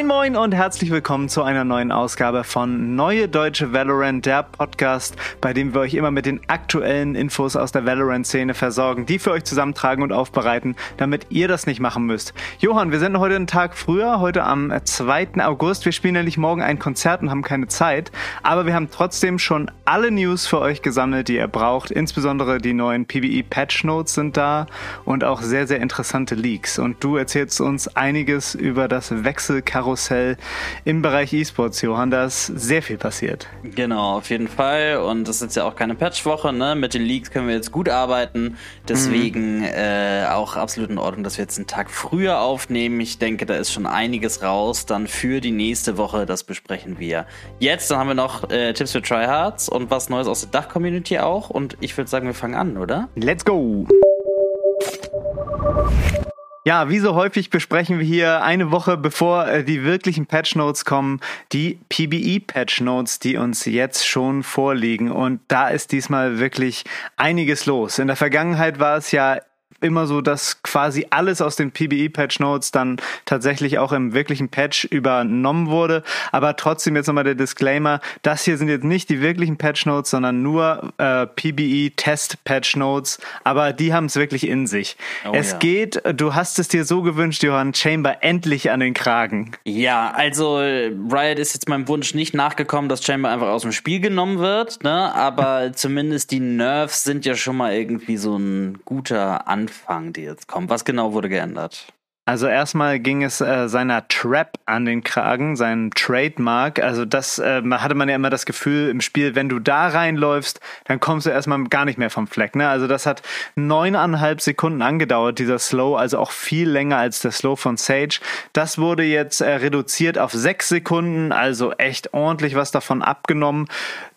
Moin Moin und herzlich willkommen zu einer neuen Ausgabe von Neue Deutsche Valorant, der Podcast, bei dem wir euch immer mit den aktuellen Infos aus der Valorant-Szene versorgen, die für euch zusammentragen und aufbereiten, damit ihr das nicht machen müsst. Johann, wir sind heute einen Tag früher, heute am 2. August. Wir spielen nämlich morgen ein Konzert und haben keine Zeit, aber wir haben trotzdem schon alle News für euch gesammelt, die ihr braucht. Insbesondere die neuen PBE Patch Notes sind da und auch sehr, sehr interessante Leaks. Und du erzählst uns einiges über das Wechselkarussell Karussell im Bereich E-Sports, Johann. Da ist sehr viel passiert. Genau, auf jeden Fall. Und das ist ja auch keine Patchwoche. Ne? Mit den Leaks können wir jetzt gut arbeiten. Deswegen mhm. äh, auch absolut in Ordnung, dass wir jetzt einen Tag früher aufnehmen. Ich denke, da ist schon einiges raus. Dann für die nächste Woche, das besprechen wir jetzt. Dann haben wir noch äh, Tipps für Tryhards und was Neues aus der Dach-Community auch. Und ich würde sagen, wir fangen an, oder? Let's go! Ja, wie so häufig besprechen wir hier eine Woche bevor äh, die wirklichen Patch Notes kommen, die PBE Patch Notes, die uns jetzt schon vorliegen. Und da ist diesmal wirklich einiges los. In der Vergangenheit war es ja immer so, dass quasi alles aus den PBE-Patch Notes dann tatsächlich auch im wirklichen Patch übernommen wurde. Aber trotzdem jetzt nochmal der Disclaimer, das hier sind jetzt nicht die wirklichen Patch Notes, sondern nur äh, PBE-Test-Patch Notes. Aber die haben es wirklich in sich. Oh, es ja. geht, du hast es dir so gewünscht, Johann, Chamber endlich an den Kragen. Ja, also Riot ist jetzt meinem Wunsch nicht nachgekommen, dass Chamber einfach aus dem Spiel genommen wird, ne? aber zumindest die Nerfs sind ja schon mal irgendwie so ein guter Anfang Anfang, die jetzt kommen? Was genau wurde geändert? Also erstmal ging es äh, seiner Trap an den Kragen, seinem Trademark. Also das äh, hatte man ja immer das Gefühl im Spiel, wenn du da reinläufst, dann kommst du erstmal gar nicht mehr vom Fleck. Ne? Also das hat neuneinhalb Sekunden angedauert, dieser Slow, also auch viel länger als der Slow von Sage. Das wurde jetzt äh, reduziert auf sechs Sekunden, also echt ordentlich was davon abgenommen.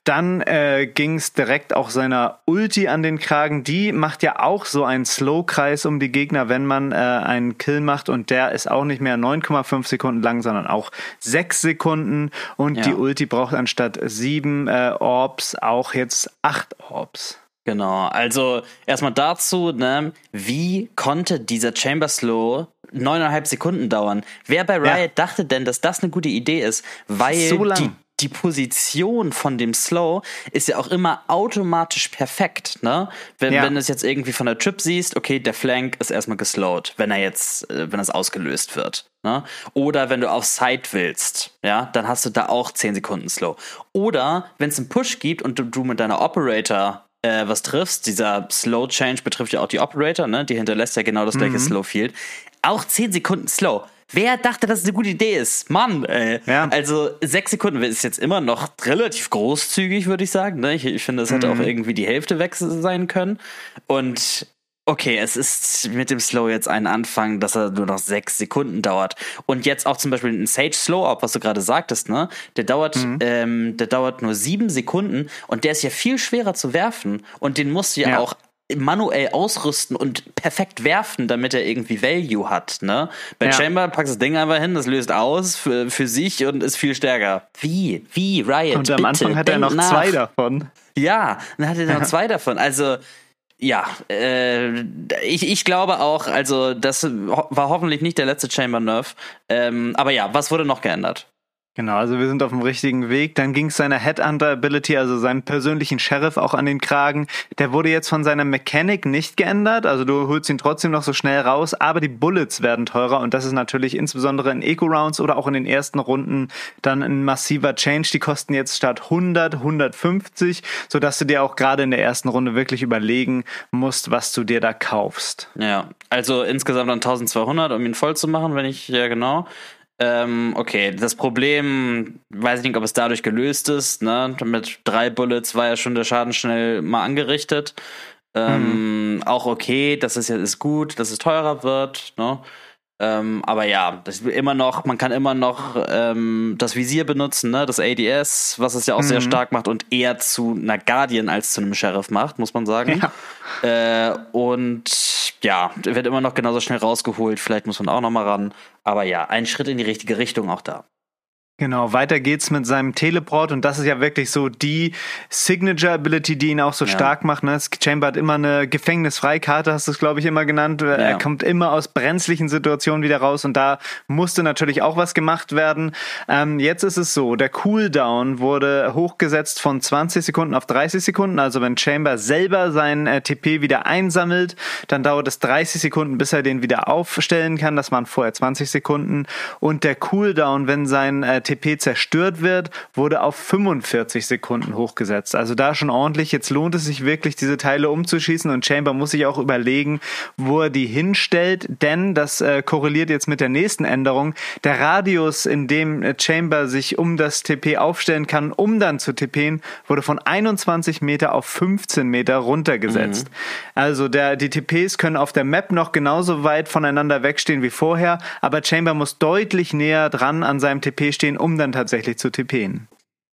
Dann äh, ging es direkt auch seiner Ulti an den Kragen. Die macht ja auch so einen Slow-Kreis um die Gegner, wenn man äh, einen Kill macht. Und der ist auch nicht mehr 9,5 Sekunden lang, sondern auch 6 Sekunden. Und ja. die Ulti braucht anstatt 7 äh, Orbs auch jetzt 8 Orbs. Genau, also erstmal dazu, ne, wie konnte dieser Chamber Slow neuneinhalb Sekunden dauern? Wer bei Riot ja. dachte denn, dass das eine gute Idee ist? Weil so die die Position von dem Slow ist ja auch immer automatisch perfekt, ne? Wenn, ja. wenn du es jetzt irgendwie von der Trip siehst, okay, der Flank ist erstmal geslowed, wenn er jetzt, äh, wenn es ausgelöst wird. Ne? Oder wenn du auf Side willst, ja, dann hast du da auch 10 Sekunden Slow. Oder wenn es einen Push gibt und du, du mit deiner Operator äh, was triffst, dieser Slow Change betrifft ja auch die Operator, ne? Die hinterlässt ja genau das gleiche mhm. Slow Field. Auch 10 Sekunden Slow. Wer dachte, dass es eine gute Idee ist? Mann, ey. Ja. Also sechs Sekunden ist jetzt immer noch relativ großzügig, würde ich sagen. Ne? Ich, ich finde, es hätte mhm. auch irgendwie die Hälfte weg sein können. Und okay, es ist mit dem Slow jetzt ein Anfang, dass er nur noch sechs Sekunden dauert. Und jetzt auch zum Beispiel ein Sage Slow Up, was du gerade sagtest, ne? Der dauert, mhm. ähm, der dauert nur sieben Sekunden und der ist ja viel schwerer zu werfen. Und den musst du ja, ja. auch manuell ausrüsten und perfekt werfen, damit er irgendwie Value hat. Ne? Bei ja. Chamber packst du das Ding einfach hin, das löst aus für, für sich und ist viel stärker. Wie? Wie, Riot? Und am bitte, Anfang hat er noch nach. zwei davon. Ja, dann hat er noch zwei davon. Also ja, äh, ich, ich glaube auch, also das war hoffentlich nicht der letzte Chamber Nerf. Ähm, aber ja, was wurde noch geändert? Genau, also wir sind auf dem richtigen Weg. Dann ging es seiner Headhunter-Ability, also seinem persönlichen Sheriff, auch an den Kragen. Der wurde jetzt von seiner Mechanik nicht geändert, also du holst ihn trotzdem noch so schnell raus, aber die Bullets werden teurer und das ist natürlich insbesondere in Eco-Rounds oder auch in den ersten Runden dann ein massiver Change. Die kosten jetzt statt 100, 150, sodass du dir auch gerade in der ersten Runde wirklich überlegen musst, was du dir da kaufst. Ja, also insgesamt dann 1200, um ihn voll zu machen, wenn ich, ja genau. Ähm, okay, das Problem, weiß ich nicht, ob es dadurch gelöst ist. Ne? Mit drei Bullets war ja schon der Schaden schnell mal angerichtet. Ähm, mhm. Auch okay, das ist ja ist gut, dass es teurer wird. Ne? Ähm, aber ja, das immer noch, man kann immer noch ähm, das Visier benutzen, ne? das ADS, was es ja auch mhm. sehr stark macht und eher zu einer Guardian als zu einem Sheriff macht, muss man sagen. Ja. Äh, und ja, wird immer noch genauso schnell rausgeholt. Vielleicht muss man auch noch mal ran. Aber ja, ein Schritt in die richtige Richtung auch da. Genau, weiter geht's mit seinem Teleport und das ist ja wirklich so die Signature Ability, die ihn auch so ja. stark macht. Ne? Chamber hat immer eine Gefängnisfreikarte, hast du es glaube ich immer genannt. Ja. Er kommt immer aus brenzlichen Situationen wieder raus und da musste natürlich auch was gemacht werden. Ähm, jetzt ist es so, der Cooldown wurde hochgesetzt von 20 Sekunden auf 30 Sekunden. Also wenn Chamber selber sein äh, TP wieder einsammelt, dann dauert es 30 Sekunden, bis er den wieder aufstellen kann. Das waren vorher 20 Sekunden. Und der Cooldown, wenn sein äh, TP zerstört wird, wurde auf 45 Sekunden hochgesetzt. Also da schon ordentlich. Jetzt lohnt es sich wirklich, diese Teile umzuschießen und Chamber muss sich auch überlegen, wo er die hinstellt, denn das äh, korreliert jetzt mit der nächsten Änderung. Der Radius, in dem äh, Chamber sich um das TP aufstellen kann, um dann zu TPen, wurde von 21 Meter auf 15 Meter runtergesetzt. Mhm. Also der, die TPs können auf der Map noch genauso weit voneinander wegstehen wie vorher, aber Chamber muss deutlich näher dran an seinem TP stehen, gehen, um dann tatsächlich zu tippen.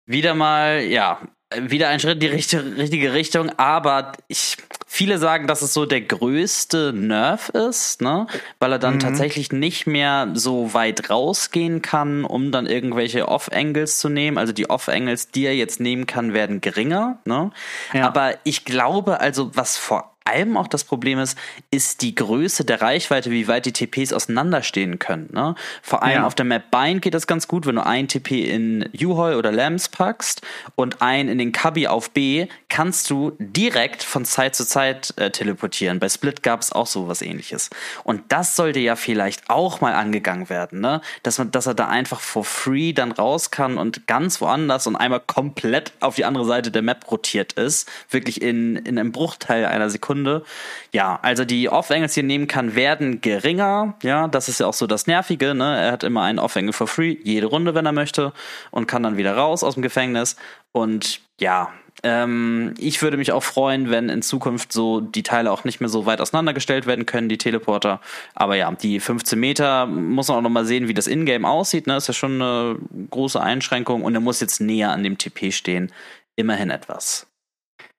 Wieder mal, ja, wieder ein Schritt in die richtige, richtige Richtung, aber ich, viele sagen, dass es so der größte Nerf ist, ne? Weil er dann mhm. tatsächlich nicht mehr so weit rausgehen kann, um dann irgendwelche Off-Angles zu nehmen. Also die Off-Angles, die er jetzt nehmen kann, werden geringer, ne? Ja. Aber ich glaube, also was vor allem auch das Problem ist, ist die Größe der Reichweite, wie weit die TPs auseinanderstehen können. Ne? Vor allem ja. auf der Map Bind geht das ganz gut, wenn du ein TP in U-Hol oder Lambs packst und ein in den Cubby auf B, kannst du direkt von Zeit zu Zeit äh, teleportieren. Bei Split gab es auch so was ähnliches. Und das sollte ja vielleicht auch mal angegangen werden, ne? Dass man, dass er da einfach for free dann raus kann und ganz woanders und einmal komplett auf die andere Seite der Map rotiert ist. Wirklich in, in einem Bruchteil einer Sekunde Sekunde. Ja, also die Off-Angles, die er nehmen kann, werden geringer. Ja, das ist ja auch so das Nervige. Ne? Er hat immer einen Off-Angle for free, jede Runde, wenn er möchte, und kann dann wieder raus aus dem Gefängnis. Und ja, ähm, ich würde mich auch freuen, wenn in Zukunft so die Teile auch nicht mehr so weit auseinandergestellt werden können, die Teleporter. Aber ja, die 15 Meter muss man auch nochmal sehen, wie das Ingame aussieht. Ne? Ist ja schon eine große Einschränkung und er muss jetzt näher an dem TP stehen. Immerhin etwas.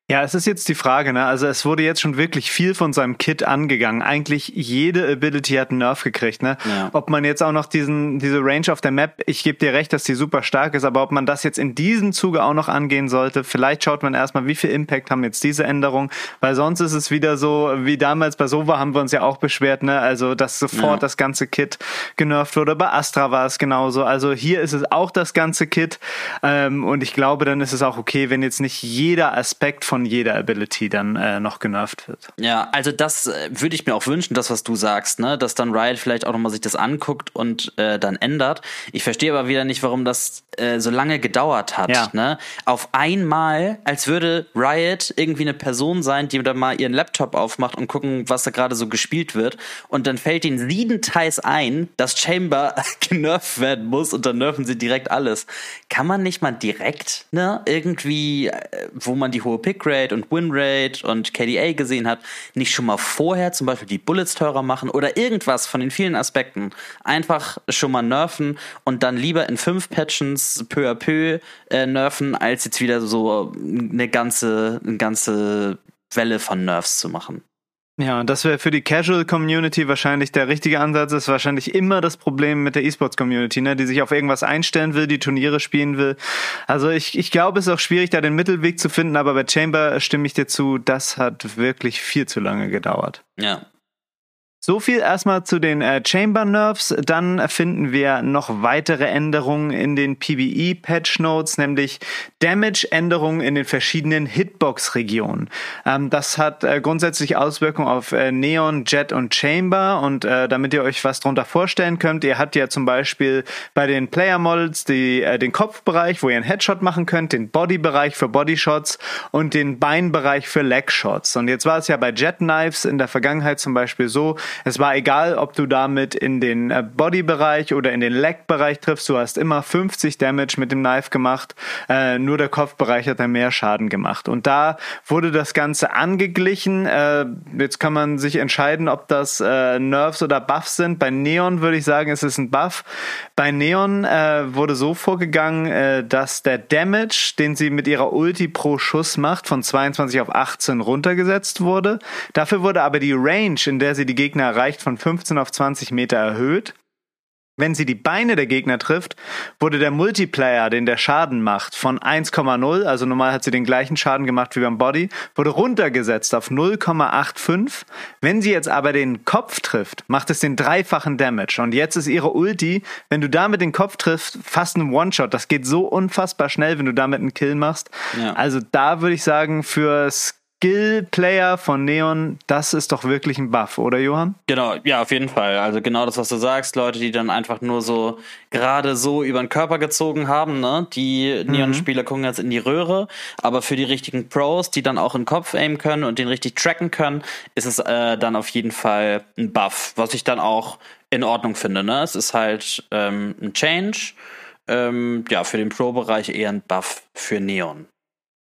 Ja, es ist jetzt die Frage, ne? Also es wurde jetzt schon wirklich viel von seinem Kit angegangen. Eigentlich jede Ability hat einen Nerf gekriegt, ne? Ja. Ob man jetzt auch noch diesen, diese Range auf der Map, ich gebe dir recht, dass die super stark ist, aber ob man das jetzt in diesem Zuge auch noch angehen sollte, vielleicht schaut man erstmal, wie viel Impact haben jetzt diese Änderungen, weil sonst ist es wieder so, wie damals bei Sova haben wir uns ja auch beschwert, ne? Also, dass sofort ja. das ganze Kit genervt wurde. Bei Astra war es genauso. Also hier ist es auch das ganze Kit. Ähm, und ich glaube, dann ist es auch okay, wenn jetzt nicht jeder Aspekt von von jeder Ability dann äh, noch genervt wird. Ja, also das äh, würde ich mir auch wünschen, das, was du sagst, ne? dass dann Riot vielleicht auch nochmal sich das anguckt und äh, dann ändert. Ich verstehe aber wieder nicht, warum das äh, so lange gedauert hat. Ja. Ne? Auf einmal, als würde Riot irgendwie eine Person sein, die dann mal ihren Laptop aufmacht und gucken, was da gerade so gespielt wird. Und dann fällt ihnen siebenteils ein, dass Chamber genervt werden muss und dann nerven sie direkt alles. Kann man nicht mal direkt, ne, irgendwie, äh, wo man die hohe Pick Rate und Win Rate und KDA gesehen hat, nicht schon mal vorher zum Beispiel die Bullets teurer machen oder irgendwas von den vielen Aspekten einfach schon mal nerven und dann lieber in fünf Patches peu à peu äh, nerven, als jetzt wieder so eine ganze, eine ganze Welle von Nerfs zu machen. Ja, das wäre für die Casual Community wahrscheinlich der richtige Ansatz. Das ist wahrscheinlich immer das Problem mit der E-Sports Community, ne, die sich auf irgendwas einstellen will, die Turniere spielen will. Also ich, ich glaube, es ist auch schwierig, da den Mittelweg zu finden, aber bei Chamber stimme ich dir zu, das hat wirklich viel zu lange gedauert. Ja, so viel erstmal zu den äh, Chamber Nerves. Dann finden wir noch weitere Änderungen in den PBE Patch Notes, nämlich Damage-Änderungen in den verschiedenen Hitbox-Regionen. Ähm, das hat äh, grundsätzlich Auswirkungen auf äh, Neon, Jet und Chamber. Und damit ihr euch was darunter vorstellen könnt, ihr habt ja zum Beispiel bei den Player Models die, den Kopfbereich, wo ihr einen Headshot machen könnt, den Bodybereich für Bodyshots und den Beinbereich für Legshots. Und jetzt war es ja bei Jet Knives in der Vergangenheit zum Beispiel so, Es war egal, ob du damit in den äh, Body-Bereich oder in den Leg-Bereich triffst. Du hast immer 50 Damage mit dem Knife gemacht. Äh, nur der Kopfbereich hat dann mehr Schaden gemacht. Und da wurde das Ganze angeglichen. Äh, jetzt kann man sich entscheiden, ob das äh, Nerves oder Buffs sind. Bei Neon würde ich sagen, es ist ein Buff. Bei Neon äh, wurde so vorgegangen, äh, dass der Damage, den sie mit ihrer Ulti pro Schuss macht, von 22 auf 18 runtergesetzt wurde. Dafür wurde aber die Range, in der sie die Gegner erreicht, von 15 auf 20 Meter erhöht. Wenn sie die Beine der Gegner trifft, wurde der Multiplayer, den der Schaden macht, von 1,0, also normal hat sie den gleichen Schaden gemacht wie beim Body, wurde runtergesetzt auf 0,85. Wenn sie jetzt aber den Kopf trifft, macht es den dreifachen Damage. Und jetzt ist ihre Ulti, wenn du damit den Kopf triffst, fast ein One-Shot. Das geht so unfassbar schnell, wenn du damit einen Kill machst. Ja. Also da würde ich sagen, fürs Skill-Player von Neon, das ist doch wirklich ein Buff, oder Johann? Genau, ja, auf jeden Fall. Also genau das, was du sagst, Leute, die dann einfach nur so gerade so über den Körper gezogen haben, ne? Die mhm. Neon-Spieler gucken jetzt in die Röhre, aber für die richtigen Pros, die dann auch in den Kopf aimen können und den richtig tracken können, ist es äh, dann auf jeden Fall ein Buff, was ich dann auch in Ordnung finde, ne? Es ist halt ähm, ein Change, ähm, ja, für den Pro-Bereich eher ein Buff für Neon.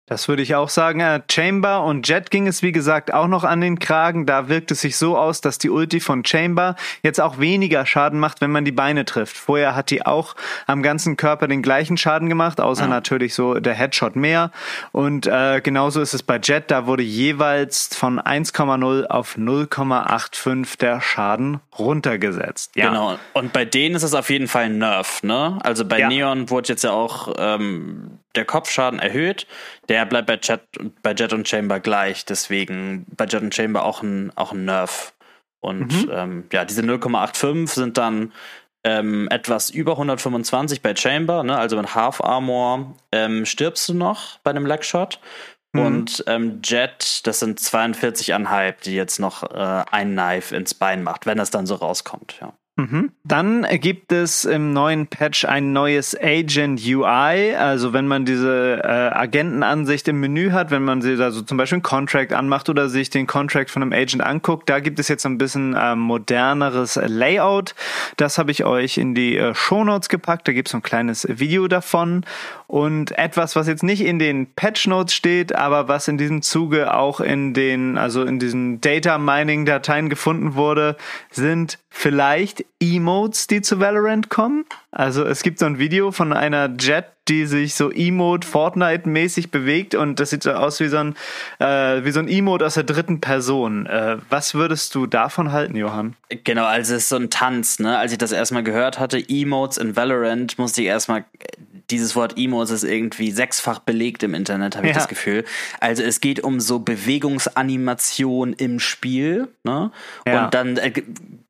Das würde ich auch sagen. Äh, Chamber und Jet ging es, wie gesagt, auch noch an den Kragen. Da wirkt es sich so aus, dass die Ulti von Chamber jetzt auch weniger Schaden macht, wenn man die Beine trifft. Vorher hat die auch am ganzen Körper den gleichen Schaden gemacht, außer ja. natürlich so der Headshot mehr. Und äh, genauso ist es bei Jet. Da wurde jeweils von 1,0 auf 0,85 der Schaden runtergesetzt. Ja. Genau. Und bei denen ist es auf jeden Fall ein Nerf, ne? Also bei ja. Neon wurde jetzt ja auch ähm, der Kopfschaden erhöht. Der bleibt bei Jet, bei Jet und Chamber gleich. Deswegen bei Jet und Chamber auch ein, auch ein Nerf. Und mhm. ähm, ja, diese 0,85 sind dann ähm, etwas über 125 bei Chamber, ne? also mit Half Armor ähm, stirbst du noch bei einem Legshot. Mhm. Und ähm, Jet, das sind 42,5, die jetzt noch äh, ein Knife ins Bein macht, wenn das dann so rauskommt, ja. Mhm. Dann gibt es im neuen Patch ein neues Agent UI. Also wenn man diese äh, Agentenansicht im Menü hat, wenn man sie da so zum Beispiel einen Contract anmacht oder sich den Contract von einem Agent anguckt, da gibt es jetzt ein bisschen äh, moderneres Layout. Das habe ich euch in die äh, Show Notes gepackt. Da gibt es ein kleines Video davon. Und etwas, was jetzt nicht in den Patch Notes steht, aber was in diesem Zuge auch in den, also in diesen Data Mining Dateien gefunden wurde, sind vielleicht Emotes, die zu Valorant kommen. Also es gibt so ein Video von einer Jet, die sich so Emote Fortnite-mäßig bewegt und das sieht so aus wie so ein, äh, wie so ein Emote aus der dritten Person. Äh, was würdest du davon halten, Johann? Genau, also es ist so ein Tanz, ne? Als ich das erstmal gehört hatte, Emotes in Valorant, musste ich erstmal dieses Wort Emos ist irgendwie sechsfach belegt im Internet, habe ich ja. das Gefühl. Also es geht um so Bewegungsanimation im Spiel, ne? Ja. Und dann äh,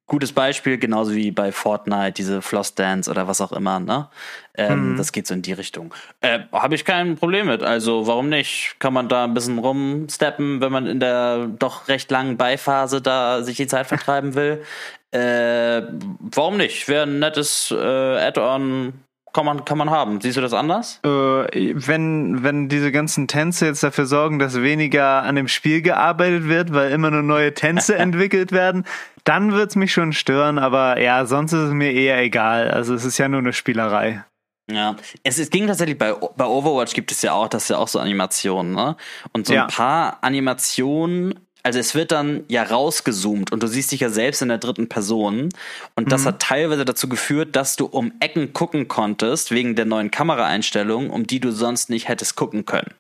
gutes Beispiel, genauso wie bei Fortnite, diese Floss Dance oder was auch immer, ne? Ähm, mhm. Das geht so in die Richtung. Äh, habe ich kein Problem mit. Also warum nicht? Kann man da ein bisschen rumsteppen, wenn man in der doch recht langen Beiphase da sich die Zeit vertreiben will. Äh, warum nicht? Wäre ein nettes äh, Add-on kann man, kann man haben. Siehst du das anders? Äh, wenn, wenn diese ganzen Tänze jetzt dafür sorgen, dass weniger an dem Spiel gearbeitet wird, weil immer nur neue Tänze entwickelt werden, dann wird es mich schon stören, aber ja, sonst ist es mir eher egal. Also es ist ja nur eine Spielerei. Ja, es, es ging tatsächlich bei, bei Overwatch gibt es ja auch, das ist ja auch so Animationen, ne? Und so ja. ein paar Animationen also es wird dann ja rausgezoomt und du siehst dich ja selbst in der dritten Person. Und das mhm. hat teilweise dazu geführt, dass du um Ecken gucken konntest, wegen der neuen Kameraeinstellungen, um die du sonst nicht hättest gucken können.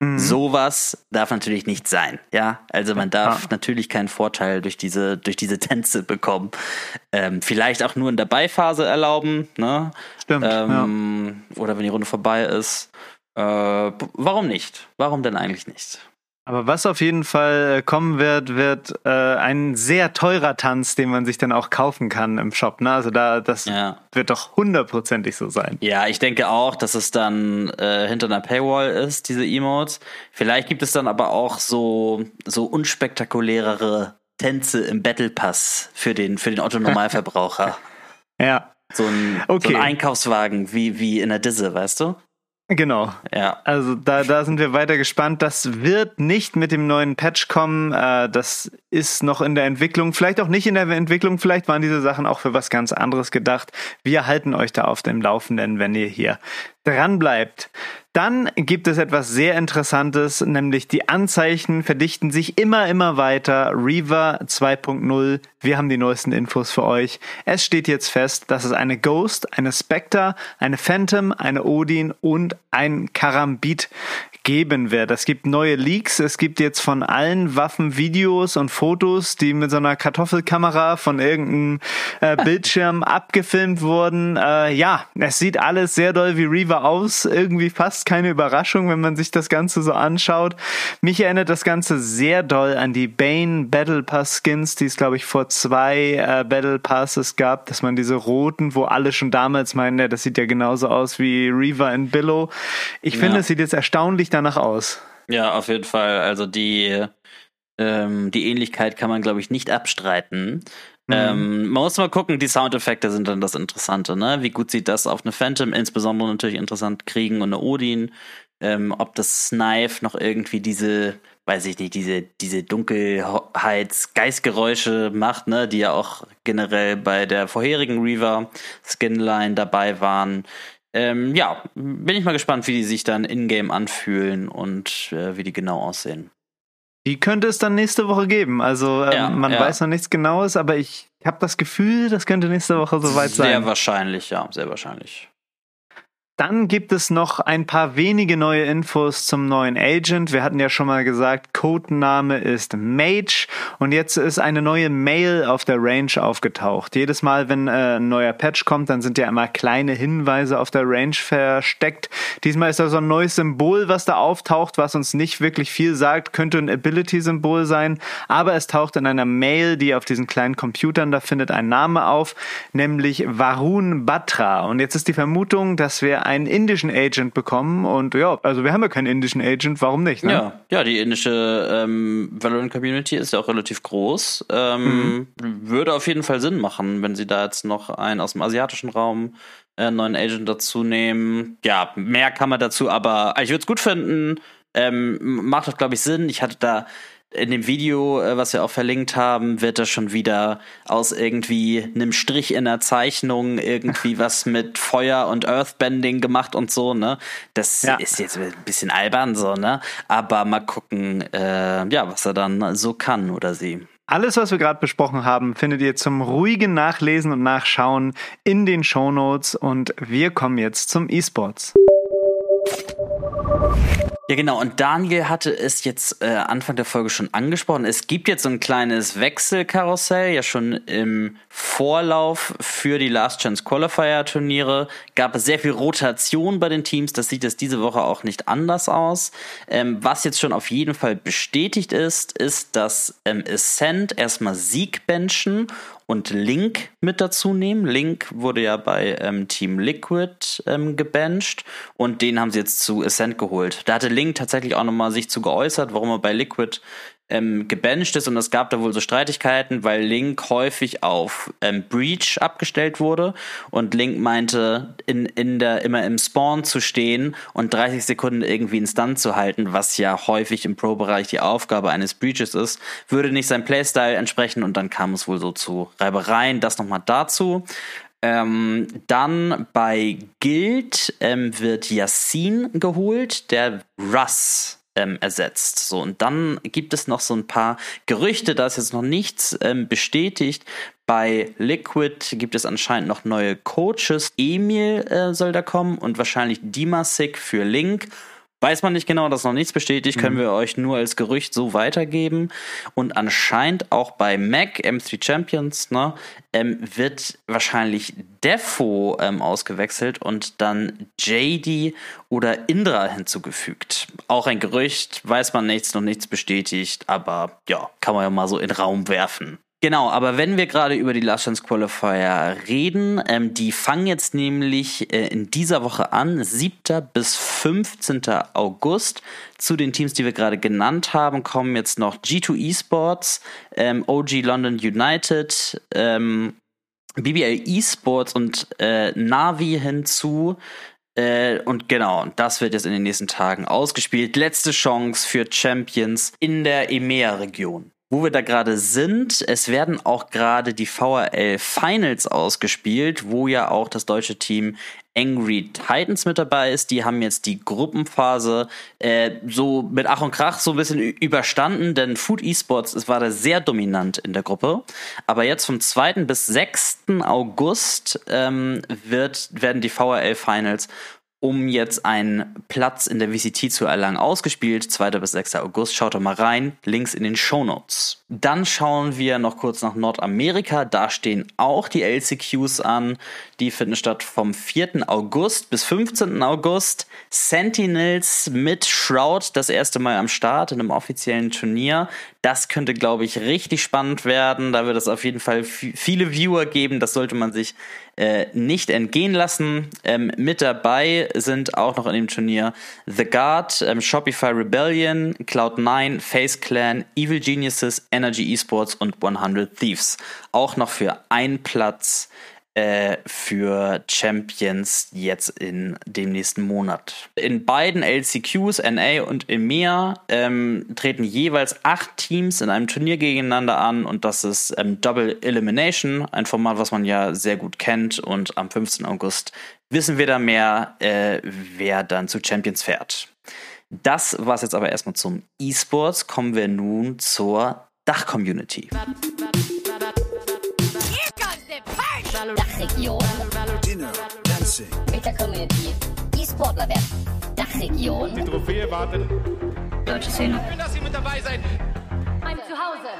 Mhm. Sowas darf natürlich nicht sein, ja. Also man darf ja. natürlich keinen Vorteil durch diese, durch diese Tänze bekommen. Ähm, vielleicht auch nur in der Beiphase erlauben, ne? Stimmt. Ähm, ja. Oder wenn die Runde vorbei ist. Äh, warum nicht? Warum denn eigentlich nicht? Aber was auf jeden Fall äh, kommen wird, wird äh, ein sehr teurer Tanz, den man sich dann auch kaufen kann im Shop. Ne? Also da, das ja. wird doch hundertprozentig so sein. Ja, ich denke auch, dass es dann äh, hinter einer Paywall ist, diese Emotes. Vielleicht gibt es dann aber auch so, so unspektakulärere Tänze im Battle Pass für den, für den Otto-Normalverbraucher. ja. So ein, okay. so ein Einkaufswagen wie, wie in der Disse, weißt du? Genau. Ja. Also da, da sind wir weiter gespannt. Das wird nicht mit dem neuen Patch kommen. Äh, das ist noch in der Entwicklung. Vielleicht auch nicht in der Entwicklung. Vielleicht waren diese Sachen auch für was ganz anderes gedacht. Wir halten euch da auf dem Laufenden, wenn ihr hier dran bleibt. Dann gibt es etwas sehr Interessantes, nämlich die Anzeichen verdichten sich immer, immer weiter. Reaver 2.0, wir haben die neuesten Infos für euch. Es steht jetzt fest, dass es eine Ghost, eine Spectre, eine Phantom, eine Odin und ein Karambit geben wird. Es gibt neue Leaks. Es gibt jetzt von allen Waffen Videos und Fotos, die mit so einer Kartoffelkamera von irgendeinem äh, Bildschirm abgefilmt wurden. Äh, ja, es sieht alles sehr doll wie Reaver aus. Irgendwie fast keine Überraschung, wenn man sich das Ganze so anschaut. Mich erinnert das Ganze sehr doll an die Bane Battle Pass Skins, die es glaube ich vor zwei äh, Battle Passes gab, dass man diese roten, wo alle schon damals meinen, ja, das sieht ja genauso aus wie Reaver in Billow. Ich ja. finde, es sieht jetzt erstaunlich danach aus. Ja, auf jeden Fall. Also die, ähm, die Ähnlichkeit kann man, glaube ich, nicht abstreiten. Mhm. Ähm, man muss mal gucken, die Soundeffekte sind dann das Interessante, ne? Wie gut sieht das auf eine Phantom, insbesondere natürlich interessant kriegen und eine Odin. Ähm, ob das Snipe noch irgendwie diese, weiß ich nicht, diese, diese Dunkelheits-Geistgeräusche macht, ne, die ja auch generell bei der vorherigen Reaver Skinline dabei waren. Ähm, ja, bin ich mal gespannt, wie die sich dann in-game anfühlen und äh, wie die genau aussehen. Die könnte es dann nächste Woche geben. Also ähm, ja, man ja. weiß noch nichts Genaues, aber ich habe das Gefühl, das könnte nächste Woche soweit sein. Sehr wahrscheinlich, ja, sehr wahrscheinlich. Dann gibt es noch ein paar wenige neue Infos zum neuen Agent. Wir hatten ja schon mal gesagt, Codename ist Mage und jetzt ist eine neue Mail auf der Range aufgetaucht. Jedes Mal, wenn äh, ein neuer Patch kommt, dann sind ja immer kleine Hinweise auf der Range versteckt. Diesmal ist da so ein neues Symbol, was da auftaucht, was uns nicht wirklich viel sagt, könnte ein Ability-Symbol sein, aber es taucht in einer Mail, die auf diesen kleinen Computern da findet, ein Name auf, nämlich Varun Batra. Und jetzt ist die Vermutung, dass wir einen indischen Agent bekommen und ja, also wir haben ja keinen indischen Agent, warum nicht? Ne? Ja, ja, die indische ähm, Valorant Community ist ja auch relativ groß. Ähm, mhm. Würde auf jeden Fall Sinn machen, wenn sie da jetzt noch einen aus dem asiatischen Raum äh, neuen Agent dazu nehmen. Ja, mehr kann man dazu, aber ich würde es gut finden. Ähm, macht doch, glaube ich, Sinn. Ich hatte da in dem Video, äh, was wir auch verlinkt haben, wird das schon wieder aus irgendwie einem Strich in der Zeichnung irgendwie was mit Feuer und Earthbending gemacht und so, ne? Das ja. ist jetzt ein bisschen albern so, ne? Aber mal gucken, äh, ja, was er dann so kann oder sie. Alles, was wir gerade besprochen haben, findet ihr zum ruhigen Nachlesen und Nachschauen in den Show Notes und wir kommen jetzt zum E-Sports. Ja, genau. Und Daniel hatte es jetzt äh, Anfang der Folge schon angesprochen. Es gibt jetzt so ein kleines Wechselkarussell. Ja, schon im Vorlauf für die Last Chance Qualifier Turniere gab es sehr viel Rotation bei den Teams. Das sieht jetzt diese Woche auch nicht anders aus. Ähm, was jetzt schon auf jeden Fall bestätigt ist, ist, dass ähm, Ascent erstmal Sieg benchen und Link mit dazu nehmen. Link wurde ja bei ähm, Team Liquid ähm, gebencht und den haben sie jetzt zu Ascent geholt. Da hatte Link tatsächlich auch nochmal sich zu geäußert, warum er bei Liquid ähm, gebancht ist und es gab da wohl so Streitigkeiten, weil Link häufig auf ähm, Breach abgestellt wurde und Link meinte, in, in der, immer im Spawn zu stehen und 30 Sekunden irgendwie einen Stun zu halten, was ja häufig im Pro-Bereich die Aufgabe eines Breaches ist, würde nicht sein Playstyle entsprechen und dann kam es wohl so zu Reibereien. Das nochmal dazu. Ähm, dann bei Guild ähm, wird Yassin geholt, der Russ ähm, ersetzt. So, und dann gibt es noch so ein paar Gerüchte, da ist jetzt noch nichts ähm, bestätigt. Bei Liquid gibt es anscheinend noch neue Coaches. Emil äh, soll da kommen und wahrscheinlich Dimasik für Link. Weiß man nicht genau, das ist noch nichts bestätigt, können mhm. wir euch nur als Gerücht so weitergeben. Und anscheinend auch bei Mac, M3 Champions, ne, ähm, wird wahrscheinlich Defo ähm, ausgewechselt und dann JD oder Indra hinzugefügt. Auch ein Gerücht, weiß man nichts, noch nichts bestätigt, aber ja, kann man ja mal so in den Raum werfen. Genau, aber wenn wir gerade über die Last Chance Qualifier reden, ähm, die fangen jetzt nämlich äh, in dieser Woche an, 7. bis 15. August. Zu den Teams, die wir gerade genannt haben, kommen jetzt noch G2 Esports, ähm, OG London United, ähm, BBL Esports und äh, Navi hinzu. Äh, und genau, das wird jetzt in den nächsten Tagen ausgespielt. Letzte Chance für Champions in der EMEA-Region wo wir da gerade sind, es werden auch gerade die VRL Finals ausgespielt, wo ja auch das deutsche Team Angry Titans mit dabei ist. Die haben jetzt die Gruppenphase äh, so mit Ach und Krach so ein bisschen überstanden, denn Food Esports es war da sehr dominant in der Gruppe. Aber jetzt vom 2. bis 6. August ähm, wird, werden die VRL Finals um jetzt einen Platz in der VCT zu erlangen, ausgespielt. 2. bis 6. August. Schaut doch mal rein. Links in den Show Notes. Dann schauen wir noch kurz nach Nordamerika. Da stehen auch die LCQs an. Die finden statt vom 4. August bis 15. August. Sentinels mit Shroud das erste Mal am Start in einem offiziellen Turnier. Das könnte, glaube ich, richtig spannend werden. Da wird es auf jeden Fall viele Viewer geben. Das sollte man sich äh, nicht entgehen lassen. Ähm, mit dabei sind auch noch in dem Turnier The Guard, ähm, Shopify Rebellion, Cloud9, Face Clan, Evil Geniuses, Energy Esports und 100 Thieves. Auch noch für einen Platz äh, für Champions jetzt in dem nächsten Monat. In beiden LCQs, NA und EMEA, ähm, treten jeweils acht Teams in einem Turnier gegeneinander an und das ist ähm, Double Elimination, ein Format, was man ja sehr gut kennt und am 15. August wissen wir da mehr, äh, wer dann zu Champions fährt. Das war es jetzt aber erstmal zum E-Sports. Kommen wir nun zur Dach-Community. Dachregion. Dinner, Dancing. Mit der Community. E-Sportler werden. Dachregion. Die Trophäe wartet. Deutsche Szene. Schön, dass Sie mit dabei seid. Mein Zuhause.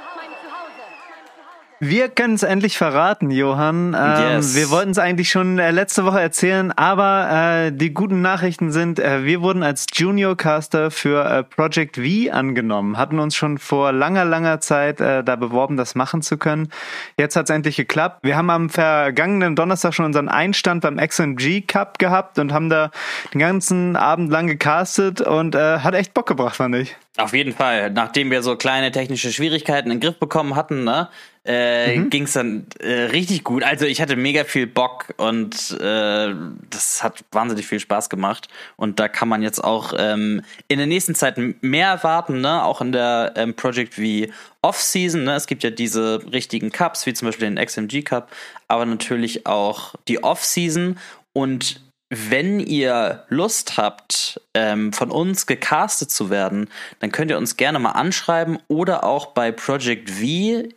Wir können es endlich verraten, Johann. Ähm, yes. Wir wollten es eigentlich schon äh, letzte Woche erzählen, aber äh, die guten Nachrichten sind, äh, wir wurden als Junior Caster für äh, Project V angenommen, hatten uns schon vor langer, langer Zeit äh, da beworben, das machen zu können. Jetzt hat es endlich geklappt. Wir haben am vergangenen Donnerstag schon unseren Einstand beim XMG Cup gehabt und haben da den ganzen Abend lang gecastet und äh, hat echt Bock gebracht, fand ich. Auf jeden Fall. Nachdem wir so kleine technische Schwierigkeiten in den Griff bekommen hatten, ne, äh, mhm. ging es dann äh, richtig gut. Also ich hatte mega viel Bock und äh, das hat wahnsinnig viel Spaß gemacht. Und da kann man jetzt auch ähm, in der nächsten Zeit mehr erwarten, ne? auch in der ähm, Project wie Off-Season. Ne? Es gibt ja diese richtigen Cups, wie zum Beispiel den XMG Cup, aber natürlich auch die Off-Season. Und wenn ihr Lust habt, ähm, von uns gecastet zu werden, dann könnt ihr uns gerne mal anschreiben oder auch bei Project V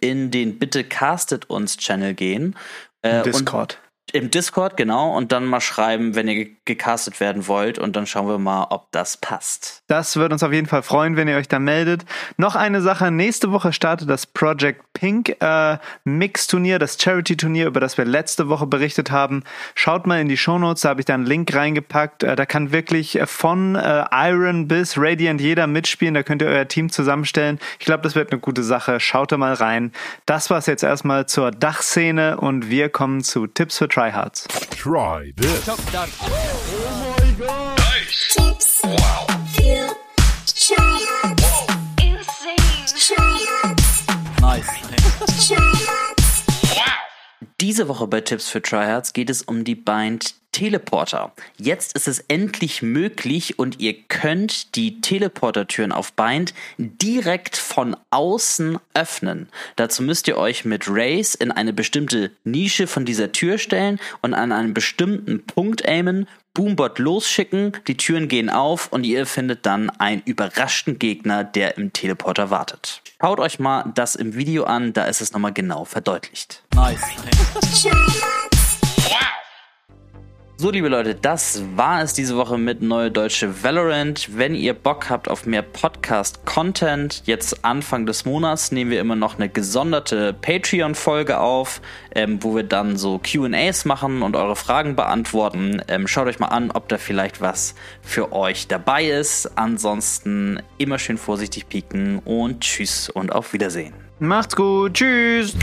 in den Bitte castet uns Channel gehen. Äh, Discord. Im Discord, genau, und dann mal schreiben, wenn ihr gecastet werden wollt und dann schauen wir mal, ob das passt. Das würde uns auf jeden Fall freuen, wenn ihr euch da meldet. Noch eine Sache, nächste Woche startet das Project Pink äh, Mix-Turnier, das Charity-Turnier, über das wir letzte Woche berichtet haben. Schaut mal in die Shownotes, da habe ich da einen Link reingepackt. Äh, da kann wirklich von äh, Iron bis Radiant jeder mitspielen, da könnt ihr euer Team zusammenstellen. Ich glaube, das wird eine gute Sache. Schaut da mal rein. Das war es jetzt erstmal zur Dachszene und wir kommen zu Tipps für Try tryhards. Try this. Oh my god. Nice. Wow. Für tryhards. Tryhards. Nice. Wow. Diese Woche bei Tipps für Tryhards geht es um die Bind Teleporter. Jetzt ist es endlich möglich und ihr könnt die Teleporter-Türen auf Bind direkt von außen öffnen. Dazu müsst ihr euch mit Race in eine bestimmte Nische von dieser Tür stellen und an einem bestimmten Punkt aimen, Boombot losschicken, die Türen gehen auf und ihr findet dann einen überraschten Gegner, der im Teleporter wartet. Schaut euch mal das im Video an, da ist es nochmal genau verdeutlicht. Nice. So, liebe Leute, das war es diese Woche mit Neue Deutsche Valorant. Wenn ihr Bock habt auf mehr Podcast-Content, jetzt Anfang des Monats nehmen wir immer noch eine gesonderte Patreon-Folge auf, ähm, wo wir dann so QAs machen und eure Fragen beantworten. Ähm, schaut euch mal an, ob da vielleicht was für euch dabei ist. Ansonsten immer schön vorsichtig pieken und tschüss und auf Wiedersehen. Macht's gut, tschüss.